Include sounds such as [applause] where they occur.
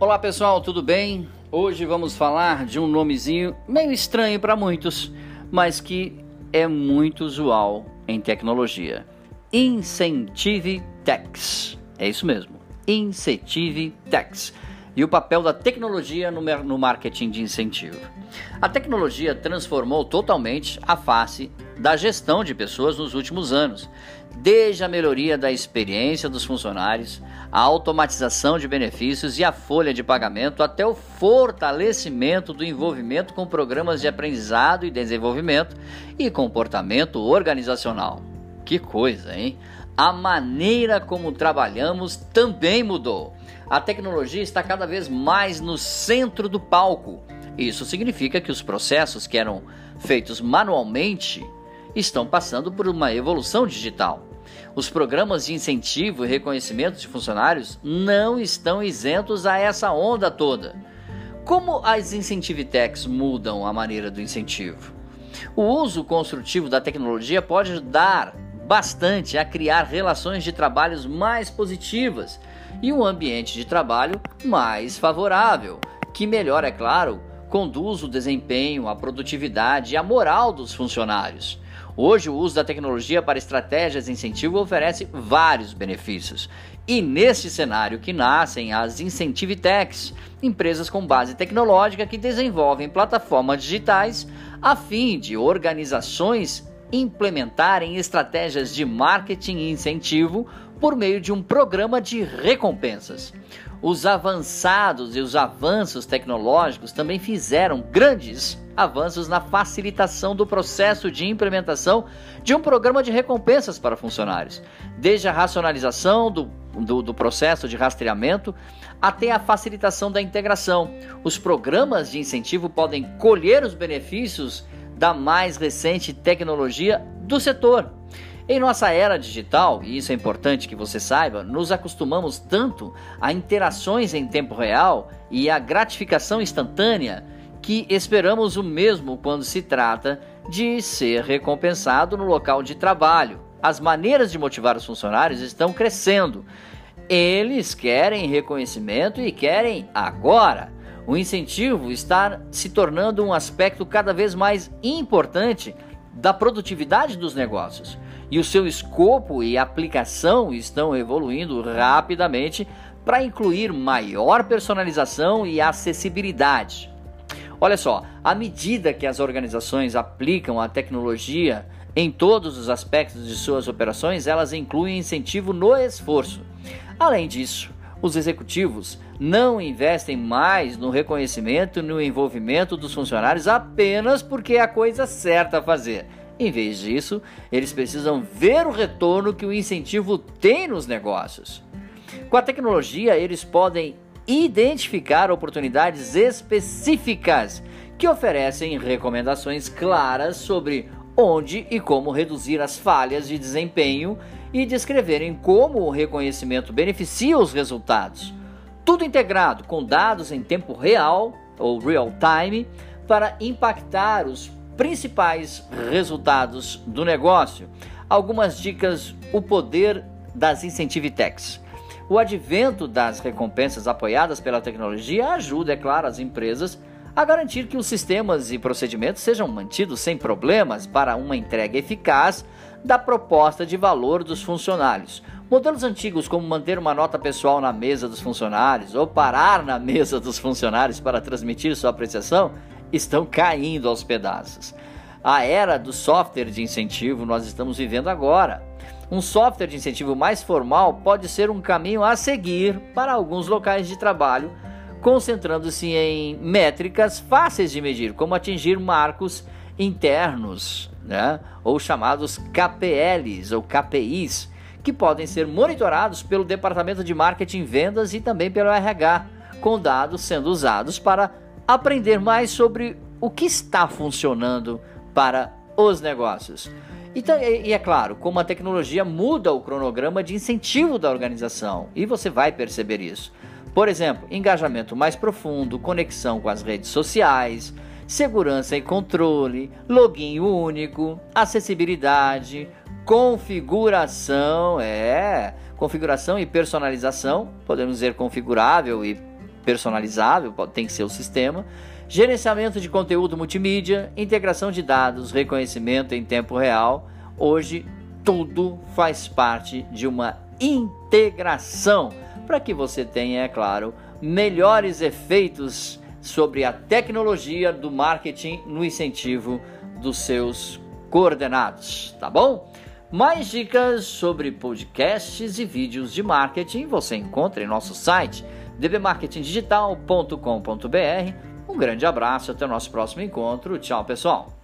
Olá pessoal, tudo bem? Hoje vamos falar de um nomezinho meio estranho para muitos, mas que é muito usual em tecnologia. Incentive Tax. É isso mesmo. Incentive Tax. E o papel da tecnologia no marketing de incentivo. A tecnologia transformou totalmente a face da gestão de pessoas nos últimos anos, desde a melhoria da experiência dos funcionários, a automatização de benefícios e a folha de pagamento, até o fortalecimento do envolvimento com programas de aprendizado e desenvolvimento e comportamento organizacional. Que coisa, hein? A maneira como trabalhamos também mudou. A tecnologia está cada vez mais no centro do palco. Isso significa que os processos que eram feitos manualmente estão passando por uma evolução digital. Os programas de incentivo e reconhecimento de funcionários não estão isentos a essa onda toda. Como as Incentive Techs mudam a maneira do incentivo? O uso construtivo da tecnologia pode ajudar bastante a criar relações de trabalhos mais positivas e um ambiente de trabalho mais favorável, que melhora, é claro, conduz o desempenho, a produtividade e a moral dos funcionários. Hoje, o uso da tecnologia para estratégias de incentivo oferece vários benefícios. E neste cenário que nascem as Incentive Techs, empresas com base tecnológica que desenvolvem plataformas digitais a fim de organizações implementarem estratégias de marketing e incentivo por meio de um programa de recompensas. Os avançados e os avanços tecnológicos também fizeram grandes avanços na facilitação do processo de implementação de um programa de recompensas para funcionários, desde a racionalização do, do, do processo de rastreamento até a facilitação da integração. Os programas de incentivo podem colher os benefícios da mais recente tecnologia do setor. Em nossa era digital, e isso é importante que você saiba, nos acostumamos tanto a interações em tempo real e a gratificação instantânea que esperamos o mesmo quando se trata de ser recompensado no local de trabalho. As maneiras de motivar os funcionários estão crescendo. Eles querem reconhecimento e querem agora. O incentivo está se tornando um aspecto cada vez mais importante da produtividade dos negócios e o seu escopo e aplicação estão evoluindo rapidamente para incluir maior personalização e acessibilidade. Olha só, à medida que as organizações aplicam a tecnologia em todos os aspectos de suas operações, elas incluem incentivo no esforço. Além disso, os executivos não investem mais no reconhecimento e no envolvimento dos funcionários apenas porque é a coisa certa a fazer. Em vez disso, eles precisam ver o retorno que o incentivo tem nos negócios. Com a tecnologia, eles podem identificar oportunidades específicas que oferecem recomendações claras sobre onde e como reduzir as falhas de desempenho e descreverem como o reconhecimento beneficia os resultados. Tudo integrado com dados em tempo real ou real time para impactar os principais resultados do negócio. Algumas dicas: o poder das Incentive Techs. O advento das recompensas apoiadas pela tecnologia ajuda, é claro, as empresas a garantir que os sistemas e procedimentos sejam mantidos sem problemas para uma entrega eficaz da proposta de valor dos funcionários. Modelos antigos, como manter uma nota pessoal na mesa dos funcionários ou parar na [laughs] mesa dos funcionários para transmitir sua apreciação, estão caindo aos pedaços. A era do software de incentivo nós estamos vivendo agora. Um software de incentivo mais formal pode ser um caminho a seguir para alguns locais de trabalho, concentrando-se em métricas fáceis de medir, como atingir marcos internos, né? ou chamados KPLs ou KPIs, que podem ser monitorados pelo departamento de marketing, vendas e também pelo RH, com dados sendo usados para aprender mais sobre o que está funcionando para os negócios. E, é claro, como a tecnologia muda o cronograma de incentivo da organização, e você vai perceber isso. Por exemplo, engajamento mais profundo, conexão com as redes sociais, segurança e controle, login único, acessibilidade, configuração, é, configuração e personalização, podemos dizer configurável e personalizável, tem que ser o sistema, gerenciamento de conteúdo multimídia, integração de dados, reconhecimento em tempo real. Hoje tudo faz parte de uma integração para que você tenha, é claro, melhores efeitos sobre a tecnologia do marketing no incentivo dos seus coordenados, tá bom? Mais dicas sobre podcasts e vídeos de marketing você encontra em nosso site dbmarketingdigital.com.br. Um grande abraço, até o nosso próximo encontro. Tchau, pessoal.